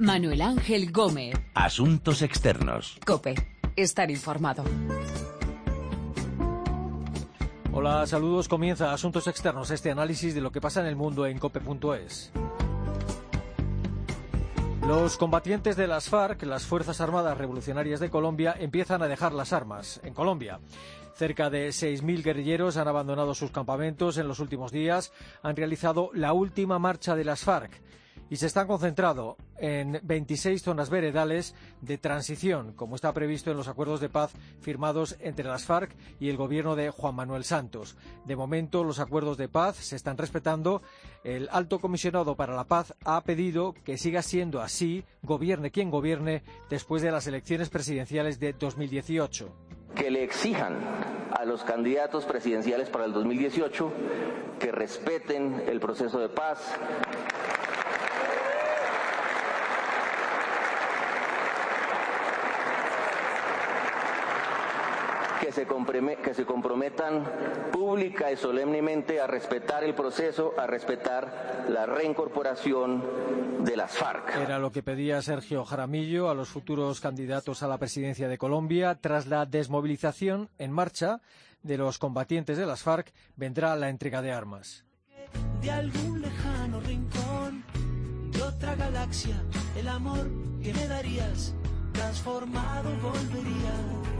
Manuel Ángel Gómez. Asuntos externos. Cope. Estar informado. Hola, saludos. Comienza Asuntos Externos, este análisis de lo que pasa en el mundo en cope.es. Los combatientes de las FARC, las Fuerzas Armadas Revolucionarias de Colombia, empiezan a dejar las armas en Colombia. Cerca de 6.000 guerrilleros han abandonado sus campamentos en los últimos días, han realizado la última marcha de las FARC y se están concentrando en 26 zonas veredales de transición, como está previsto en los acuerdos de paz firmados entre las FARC y el gobierno de Juan Manuel Santos. De momento, los acuerdos de paz se están respetando. El alto comisionado para la paz ha pedido que siga siendo así, gobierne quien gobierne, después de las elecciones presidenciales de 2018 que le exijan a los candidatos presidenciales para el 2018 que respeten el proceso de paz, que se, que se comprometan pública y solemnemente a respetar el proceso, a respetar la reincorporación de las FARC. Era lo que pedía Sergio Jaramillo a los futuros candidatos a la presidencia de Colombia. Tras la desmovilización en marcha de los combatientes de las FARC, vendrá la entrega de armas. De algún lejano rincón de otra galaxia, el amor que me darías transformado volvería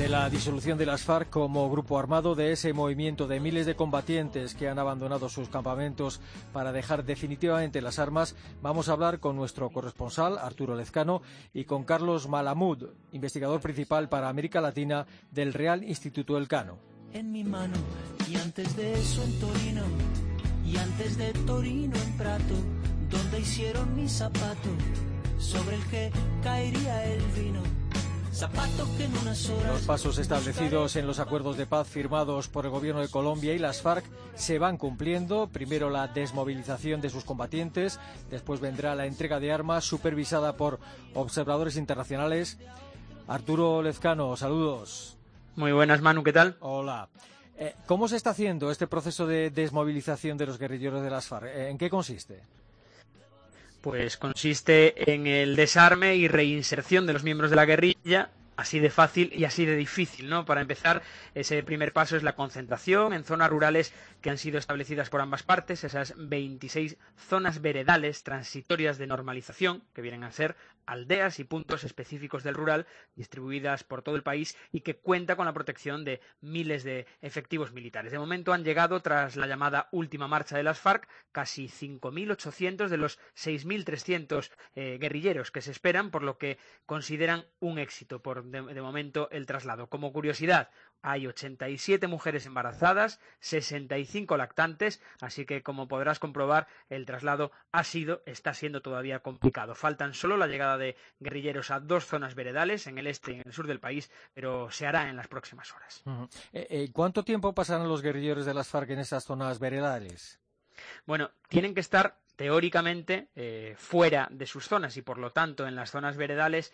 De la disolución de las FARC como grupo armado, de ese movimiento de miles de combatientes que han abandonado sus campamentos para dejar definitivamente las armas, vamos a hablar con nuestro corresponsal, Arturo Lezcano, y con Carlos Malamud, investigador principal para América Latina del Real Instituto Elcano. En mi mano, y antes de eso en Torino, y antes de Torino en Prato, donde hicieron mi zapato, sobre el que caería el vino los pasos establecidos en los acuerdos de paz firmados por el gobierno de Colombia y las FARC se van cumpliendo. Primero la desmovilización de sus combatientes, después vendrá la entrega de armas supervisada por observadores internacionales. Arturo Lezcano, saludos. Muy buenas, Manu, ¿qué tal? Hola. Eh, ¿Cómo se está haciendo este proceso de desmovilización de los guerrilleros de las FARC? ¿En qué consiste? Pues consiste en el desarme y reinserción de los miembros de la guerrilla así de fácil y así de difícil, ¿no? Para empezar, ese primer paso es la concentración en zonas rurales que han sido establecidas por ambas partes, esas 26 zonas veredales transitorias de normalización, que vienen a ser aldeas y puntos específicos del rural distribuidas por todo el país y que cuenta con la protección de miles de efectivos militares. De momento han llegado, tras la llamada última marcha de las FARC, casi 5.800 de los 6.300 eh, guerrilleros que se esperan, por lo que consideran un éxito por de, momento el traslado. Como curiosidad, hay 87 mujeres embarazadas, 65 lactantes, así que como podrás comprobar, el traslado ha sido, está siendo todavía complicado. Faltan solo la llegada de guerrilleros a dos zonas veredales, en el este y en el sur del país, pero se hará en las próximas horas. Eh, eh, ¿Cuánto tiempo pasarán los guerrilleros de las FARC en esas zonas veredales? Bueno, tienen que estar teóricamente eh, fuera de sus zonas y por lo tanto en las zonas veredales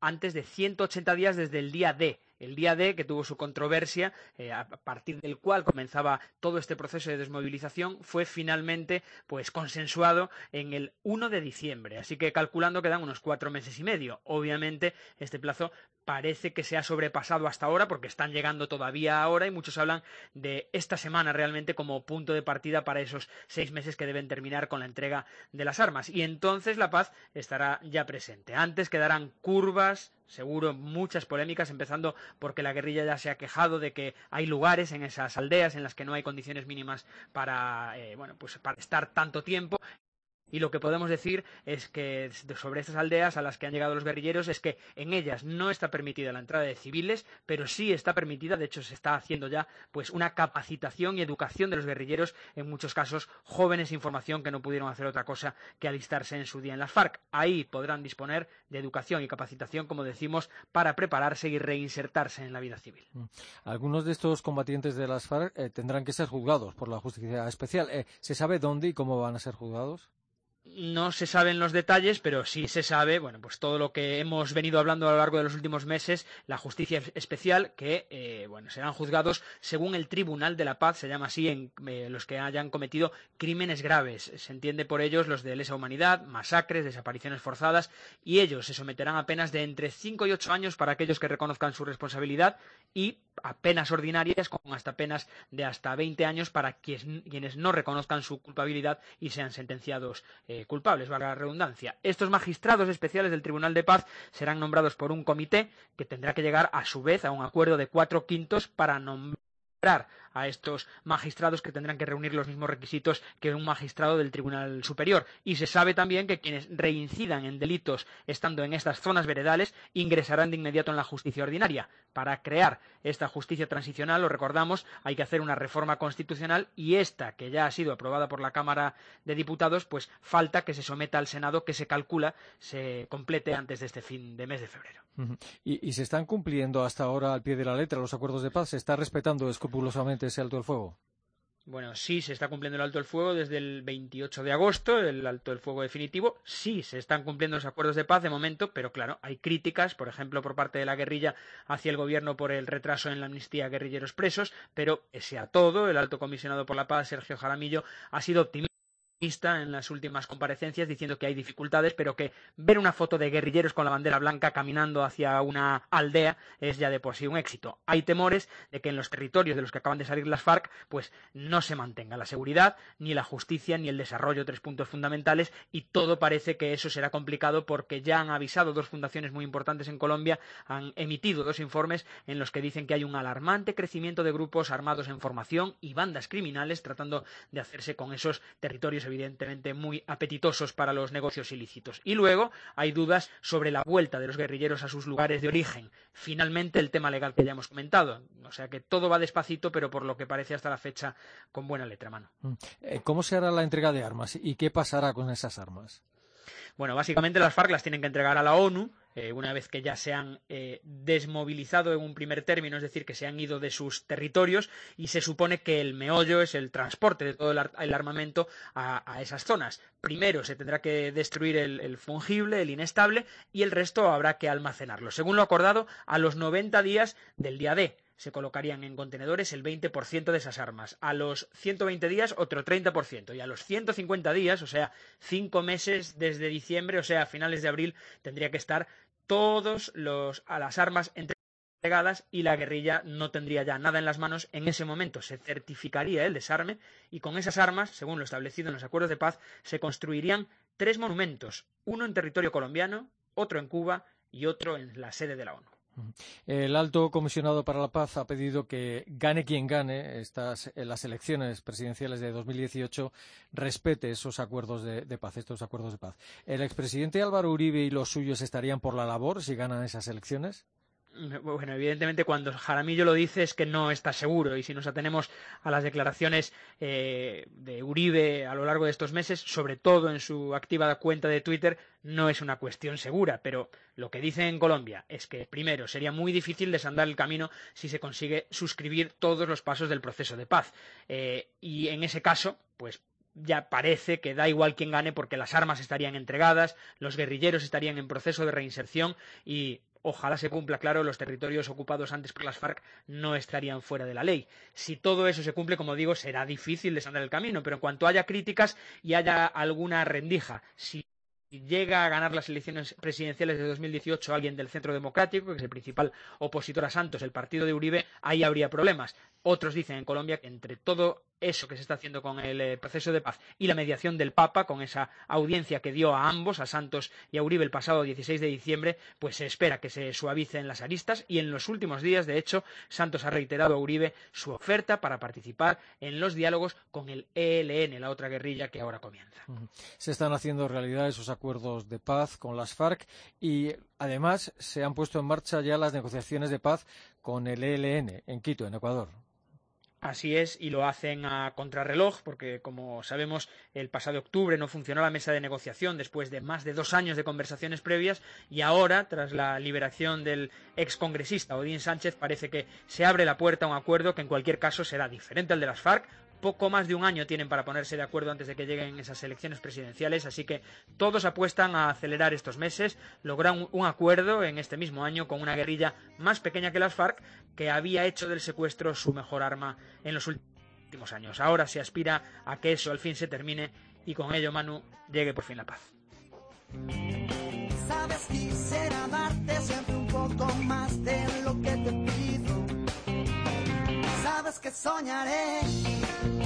antes de 180 días desde el día D el día D, que tuvo su controversia, eh, a partir del cual comenzaba todo este proceso de desmovilización, fue finalmente pues consensuado en el 1 de diciembre. Así que calculando quedan unos cuatro meses y medio. Obviamente, este plazo parece que se ha sobrepasado hasta ahora porque están llegando todavía ahora y muchos hablan de esta semana realmente como punto de partida para esos seis meses que deben terminar con la entrega de las armas. Y entonces la paz estará ya presente. Antes quedarán curvas, seguro muchas polémicas, empezando porque la guerrilla ya se ha quejado de que hay lugares en esas aldeas en las que no hay condiciones mínimas para, eh, bueno, pues para estar tanto tiempo Y lo que podemos decir es que sobre estas aldeas a las que han llegado los guerrilleros es que en ellas no está permitida la entrada de civiles, pero sí está permitida, de hecho se está haciendo ya pues una capacitación y educación de los guerrilleros, en muchos casos jóvenes sin formación que no pudieron hacer otra cosa que alistarse en su día en las FARC. Ahí podrán disponer de educación y capacitación, como decimos, para prepararse y reinsertarse en la vida civil. Mm. Algunos de estos combatientes de las FARC eh, tendrán que ser juzgados por la justicia especial. Eh, ¿Se sabe dónde y cómo van a ser juzgados? No se saben los detalles, pero sí se sabe, bueno, pues todo lo que hemos venido hablando a lo largo de los últimos meses, la justicia especial, que, eh, bueno, serán juzgados según el Tribunal de la Paz, se llama así, en eh, los que hayan cometido crímenes graves. Se entiende por ellos los de lesa humanidad, masacres, desapariciones forzadas, y ellos se someterán a penas de entre cinco y ocho años para aquellos que reconozcan su responsabilidad y a penas ordinarias con hasta penas de hasta 20 años para quienes no reconozcan su culpabilidad y sean sentenciados eh, culpables, valga la redundancia. Estos magistrados especiales del Tribunal de Paz serán nombrados por un comité que tendrá que llegar a su vez a un acuerdo de cuatro quintos para nombrar a estos magistrados que tendrán que reunir los mismos requisitos que un magistrado del Tribunal Superior. Y se sabe también que quienes reincidan en delitos estando en estas zonas veredales ingresarán de inmediato en la justicia ordinaria. Para crear esta justicia transicional, lo recordamos, hay que hacer una reforma constitucional y esta, que ya ha sido aprobada por la Cámara de Diputados, pues falta que se someta al Senado, que se calcula se complete antes de este fin de mes de febrero. ¿Y, se están cumpliendo hasta ahora al pie de la letra los acuerdos de paz? ¿Se está respetando escrupulosamente ese alto el fuego? Bueno, sí se está cumpliendo el alto el fuego desde el 28 de agosto, el alto el fuego definitivo. Sí se están cumpliendo los acuerdos de paz de momento, pero claro, hay críticas, por ejemplo, por parte de la guerrilla hacia el gobierno por el retraso en la amnistía guerrilleros presos, pero ese a todo, el alto comisionado por la paz, Sergio Jaramillo, ha sido optimista en las últimas comparecencias diciendo que hay dificultades, pero que ver una foto de guerrilleros con la bandera blanca caminando hacia una aldea es ya de por sí un éxito. Hay temores de que en los territorios de los que acaban de salir las FARC, pues no se mantenga la seguridad, ni la justicia, ni el desarrollo, tres puntos fundamentales, y todo parece que eso será complicado porque ya han avisado dos fundaciones muy importantes en Colombia, han emitido dos informes en los que dicen que hay un alarmante crecimiento de grupos armados en formación y bandas criminales tratando de hacerse con esos territorios evidentemente muy apetitosos para los negocios ilícitos. Y luego hay dudas sobre la vuelta de los guerrilleros a sus lugares de origen. Finalmente, el tema legal que ya hemos comentado. O sea que todo va despacito, pero por lo que parece hasta la fecha con buena letra mano. Mm. Eh, ¿Cómo se hará la entrega de armas y qué pasará con esas armas? Bueno, básicamente las FARC las tienen que entregar a la ONU eh, una vez que ya se han eh, desmovilizado en un primer término, es decir, que se han ido de sus territorios y se supone que el meollo es el transporte de todo el, armamento a, esas zonas. Primero se tendrá que destruir el, fungible, el inestable, y el resto habrá que almacenarlo. Según lo acordado, a los 90 días del día D se colocarían en contenedores el 20% de esas armas. A los 120 días, otro 30%. Y a los 150 días, o sea, cinco meses desde diciembre, o sea, a finales de abril, tendría que estar todos los, a las armas entregadas y la guerrilla no tendría ya nada en las manos. En ese momento se certificaría el desarme y con esas armas, según lo establecido en los acuerdos de paz, se construirían tres monumentos, uno en territorio colombiano, otro en Cuba y otro en la sede de la ONU. El alto comisionado para la paz ha pedido que gane quien gane estas las elecciones presidenciales de 2018 respete esos acuerdos de, paz, estos acuerdos de paz. ¿El expresidente Álvaro Uribe y los suyos estarían por la labor si ganan esas elecciones? Bueno, evidentemente cuando Jaramillo lo dice es que no está seguro y si nos atenemos a las declaraciones eh, de Uribe a lo largo de estos meses, sobre todo en su activa cuenta de Twitter, no es una cuestión segura, pero lo que dice en Colombia es que, primero, sería muy difícil desandar el camino si se consigue suscribir todos los pasos del proceso de paz. Eh, y en ese caso, pues ya parece que da igual quién gane porque las armas estarían entregadas, los guerrilleros estarían en proceso de reinserción y ojalá se cumpla, claro, los territorios ocupados antes por las FARC no estarían fuera de la ley. Si todo eso se cumple, como digo, será difícil desandar el camino, pero en cuanto haya críticas y haya alguna rendija, si llega a ganar las elecciones presidenciales de 2018 alguien del Centro Democrático, que es el principal opositor a Santos, el partido de Uribe, ahí habría problemas. Otros dicen en Colombia que entre todo eso que se está haciendo con el eh, proceso de paz y la mediación del Papa, con esa audiencia que dio a ambos, a Santos y a Uribe, el pasado 16 de diciembre, pues se espera que se suavicen las aristas y en los últimos días, de hecho, Santos ha reiterado a Uribe su oferta para participar en los diálogos con el ELN, la otra guerrilla que ahora comienza. Se están haciendo realidad esos acuerdos de paz con las FARC y además se han puesto en marcha ya las negociaciones de paz con el ELN en Quito, en Ecuador. Así es, y lo hacen a contrarreloj, porque como sabemos, el pasado octubre no funcionó la mesa de negociación después de más de dos años de conversaciones previas, y ahora, tras la liberación del excongresista Odín Sánchez, parece que se abre la puerta a un acuerdo que en cualquier caso será diferente al de las FARC, poco más de un año tienen para ponerse de acuerdo antes de que lleguen esas elecciones presidenciales, así que todos apuestan a acelerar estos meses, lograr un, acuerdo en este mismo año con una guerrilla más pequeña que las FARC, que había hecho del secuestro su mejor arma en los últimos años. Ahora se aspira a que eso al fin se termine y con ello, Manu, llegue por fin la paz. Sabes, quisiera darte siempre un poco más de lo que te pido. Sabes que soñaré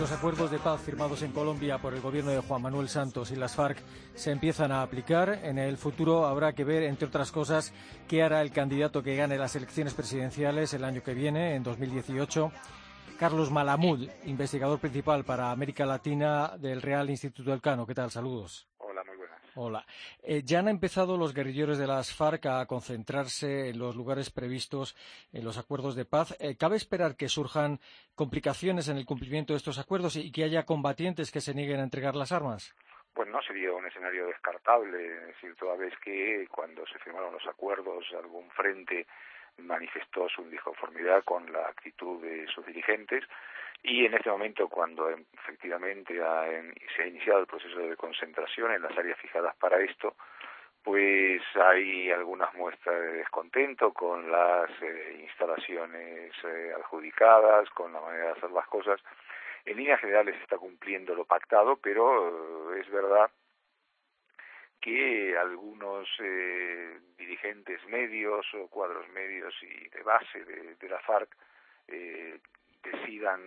Los acuerdos de paz firmados en Colombia por el gobierno de Juan Manuel Santos y las FARC se empiezan a aplicar. En el futuro habrá que ver, entre otras cosas, qué hará el candidato que gane las elecciones presidenciales el año que viene, en 2018. Carlos Malamud, investigador principal para América Latina del Real Instituto del Cano. ¿Qué tal? Saludos. Hola. Eh, ya han empezado los guerrilleros de las FARC a concentrarse en los lugares previstos en los acuerdos de paz. Eh, ¿Cabe esperar que surjan complicaciones en el cumplimiento de estos acuerdos y que haya combatientes que se nieguen a entregar las armas? Pues no sería un escenario descartable. Es decir, toda vez que cuando se firmaron los acuerdos algún frente manifestó su disconformidad con la actitud de sus dirigentes, y en este momento, cuando efectivamente se ha iniciado el proceso de concentración en las áreas fijadas para esto, pues hay algunas muestras de descontento con las eh, instalaciones eh, adjudicadas, con la manera de hacer las cosas. En líneas generales se está cumpliendo lo pactado, pero eh, es verdad que algunos dirigentes medios o cuadros medios y de base de, de la FARC decidan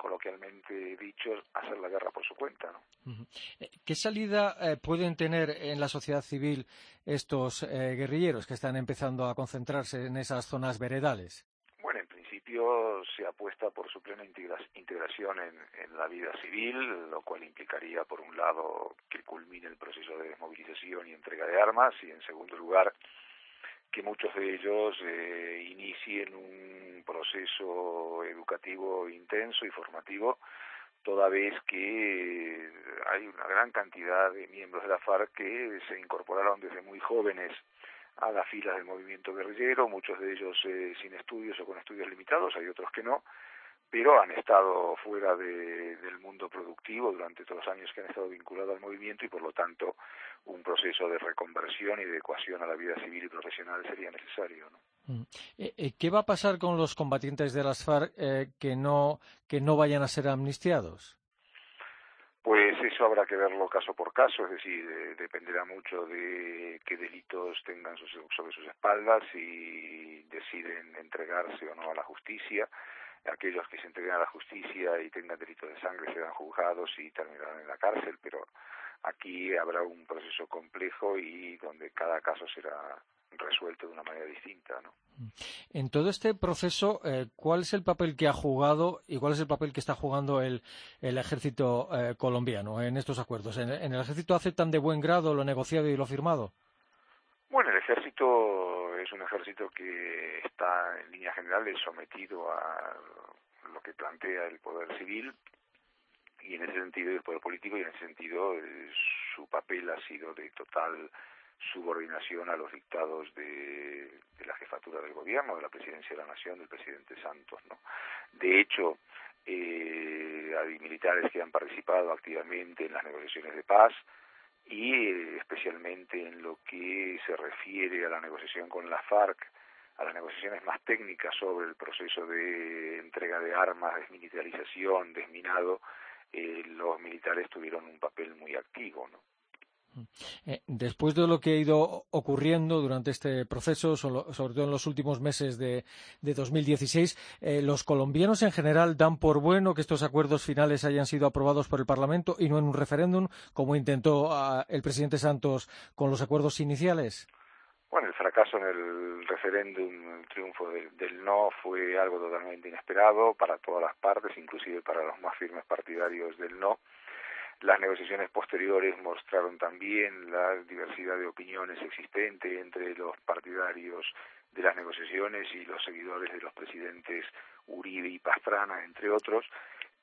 coloquialmente dicho, hacer la guerra por su cuenta. ¿no? Eh, ¿Qué salida eh, pueden tener en la sociedad civil estos eh, guerrilleros que están empezando a concentrarse en esas zonas veredales? Bueno, en principio se apuesta por su plena integración en, en, la vida civil, lo cual implicaría, por un lado, que culmine el proceso de desmovilización y entrega de armas, y en segundo lugar, que muchos de ellos eh, inicien un proceso educativo intenso y formativo, toda vez que hay una gran cantidad de miembros de la FARC que se incorporaron desde muy jóvenes a las filas del movimiento guerrillero, muchos de ellos eh, sin estudios o con estudios limitados, hay otros que no, pero han estado fuera de, del mundo productivo durante todos los años que han estado vinculados al movimiento y por lo tanto un proceso de reconversión y de ecuación a la vida civil y profesional sería necesario. ¿no? Mm. Eh, eh, ¿Qué va a pasar con los combatientes de las FARC eh, que, no, que no vayan a ser amnistiados? Pues eso habrá que verlo caso por caso, es decir, dependerá mucho de qué delitos tengan sobre sus espaldas y deciden entregarse o no a la justicia aquellos que se entreguen a la justicia y tengan delito de sangre serán juzgados y terminarán en la cárcel, pero aquí habrá un proceso complejo y donde cada caso será resuelto de una manera distinta. ¿no? En todo este proceso, eh, ¿cuál es el papel que ha jugado y cuál es el papel que está jugando el, el ejército eh, colombiano en estos acuerdos? ¿En, ¿En, el ejército aceptan de buen grado lo negociado y lo firmado? Bueno, el ejército es un ejército que está en líneas generales sometido a lo que plantea el poder civil y en ese sentido el poder político y en ese sentido eh, su papel ha sido de total subordinación a los dictados de, la jefatura del gobierno, de la presidencia de la nación, del presidente Santos. ¿no? De hecho, eh, hay militares que han participado activamente en las negociaciones de paz y especialmente en lo que se refiere a la negociación con la FARC, a las negociaciones más técnicas sobre el proceso de entrega de armas, desmilitarización, desminado, eh, los militares tuvieron un papel muy activo, ¿no? Eh, después de lo que ha ido ocurriendo durante este proceso, sobre todo en los últimos meses de, 2016, eh, los colombianos en general dan por bueno que estos acuerdos finales hayan sido aprobados por el Parlamento y no en un referéndum, como intentó ah, el presidente Santos con los acuerdos iniciales. Bueno, el fracaso en el referéndum, el triunfo del no fue algo totalmente inesperado para todas las partes, inclusive para los más firmes partidarios del no las negociaciones posteriores mostraron también la diversidad de opiniones existente entre los partidarios de las negociaciones y los seguidores de los presidentes Uribe y Pastrana, entre otros,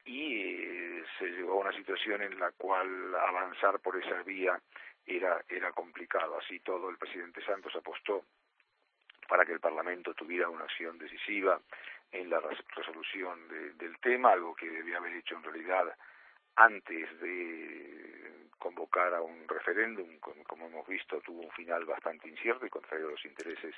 y eh, se llegó a una situación en la cual avanzar por esa vía era, era complicado. Así todo, el presidente Santos apostó para que el Parlamento tuviera una acción decisiva en la resolución del tema, algo que debía haber hecho en realidad antes de convocar a un referéndum, como hemos visto, tuvo un final bastante incierto y contrario a los intereses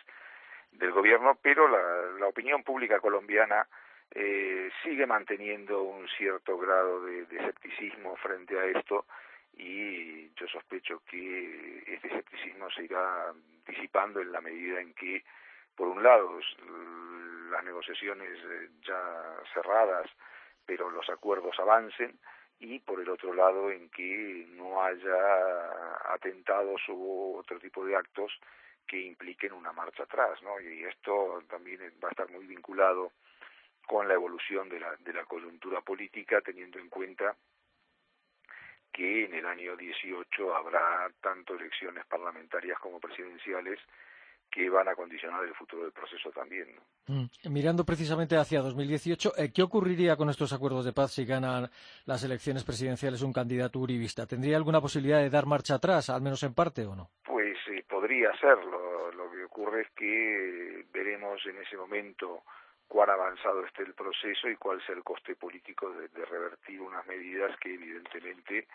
del gobierno, pero la, opinión pública colombiana eh, sigue manteniendo un cierto grado de, escepticismo frente a esto y yo sospecho que este escepticismo se irá disipando en la medida en que, por un lado, las negociaciones eh, ya cerradas, pero los acuerdos avancen, y por el otro lado en que no haya atentados u otro tipo de actos que impliquen una marcha atrás, ¿no? Y esto también va a estar muy vinculado con la evolución de la, de la coyuntura política, teniendo en cuenta que en el año 18 habrá tanto elecciones parlamentarias como presidenciales que van a condicionar el futuro del proceso también. Mm. Mirando precisamente hacia 2018, eh, ¿qué ocurriría con estos acuerdos de paz si ganan las elecciones presidenciales un candidato uribista? ¿Tendría alguna posibilidad de dar marcha atrás, al menos en parte o no? Pues eh, podría serlo. Lo que ocurre es que veremos en ese momento cuán avanzado esté el proceso y cuál sea el coste político de revertir unas medidas que evidentemente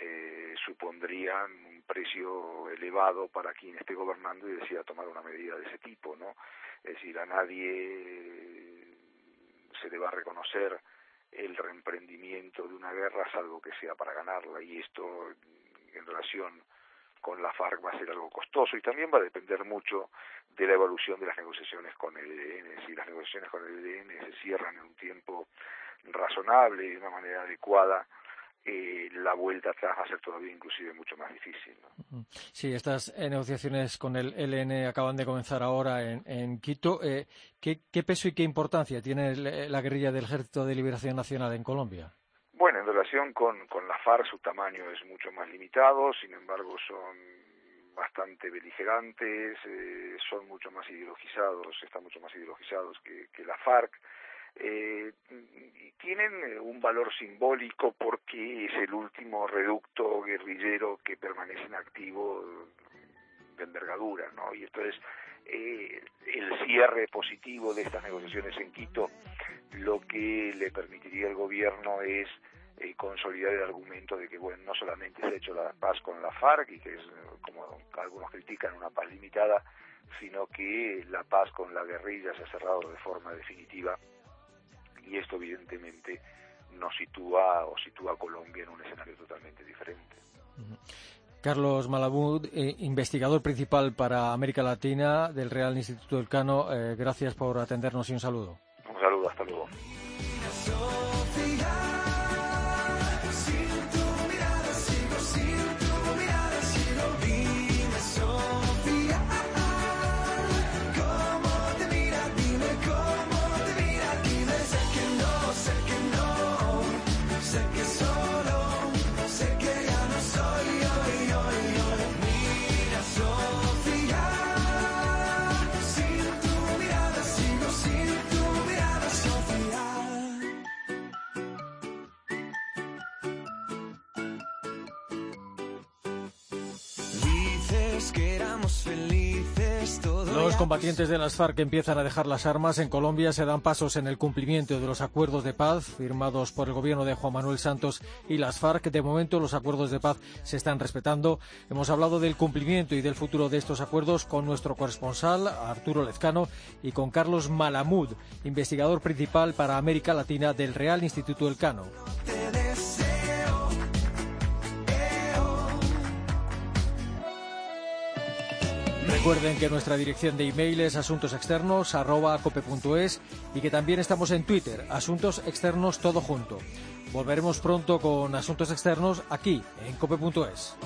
eh, supondrían precio elevado para quien esté gobernando y decida tomar una medida de ese tipo, ¿no? Es decir, a nadie se le va a reconocer el reemprendimiento de una guerra salvo que sea para ganarla y esto en relación con la FARC va a ser algo costoso y también va a depender mucho de la evolución de las negociaciones con el EDN. Si las negociaciones con el EDN se cierran en un tiempo razonable y de una manera adecuada, eh, la vuelta atrás va a ser todavía inclusive mucho más difícil. Sí, estas eh, negociaciones con el LN acaban de comenzar ahora en, Quito. Eh, ¿qué, peso y qué importancia tiene la guerrilla del Ejército de Liberación Nacional en Colombia? Bueno, en relación con, con la FARC su tamaño es mucho más limitado, sin embargo son bastante beligerantes, son mucho más ideologizados, están mucho más ideologizados que, que la FARC eh, tienen eh, un valor simbólico porque es el último reducto guerrillero que permanece en activo de envergadura, ¿no? Y entonces eh, el cierre positivo de estas negociaciones en Quito lo que le permitiría al gobierno es eh, consolidar el argumento de que bueno no solamente se ha hecho la paz con la FARC y que es como algunos critican una paz limitada sino que la paz con la guerrilla se ha cerrado de forma definitiva y esto evidentemente nos sitúa o sitúa a Colombia en un escenario totalmente diferente. Carlos Malabud, eh, investigador principal para América Latina del Real Instituto del Cano, eh, gracias por atendernos y un saludo. Un saludo, hasta luego. Combatientes de las FARC empiezan a dejar las armas. En Colombia se dan pasos en el cumplimiento de los acuerdos de paz firmados por el gobierno de Juan Manuel Santos y las FARC. De momento los acuerdos de paz se están respetando. Hemos hablado del cumplimiento y del futuro de estos acuerdos con nuestro corresponsal Arturo Lezcano y con Carlos Malamud, investigador principal para América Latina del Real Instituto Elcano. Recuerden que nuestra dirección de email es asuntosexternos@cope.es y que también estamos en Twitter, Asuntos Externos todo junto. Volveremos pronto con Asuntos Externos aquí en cope.es.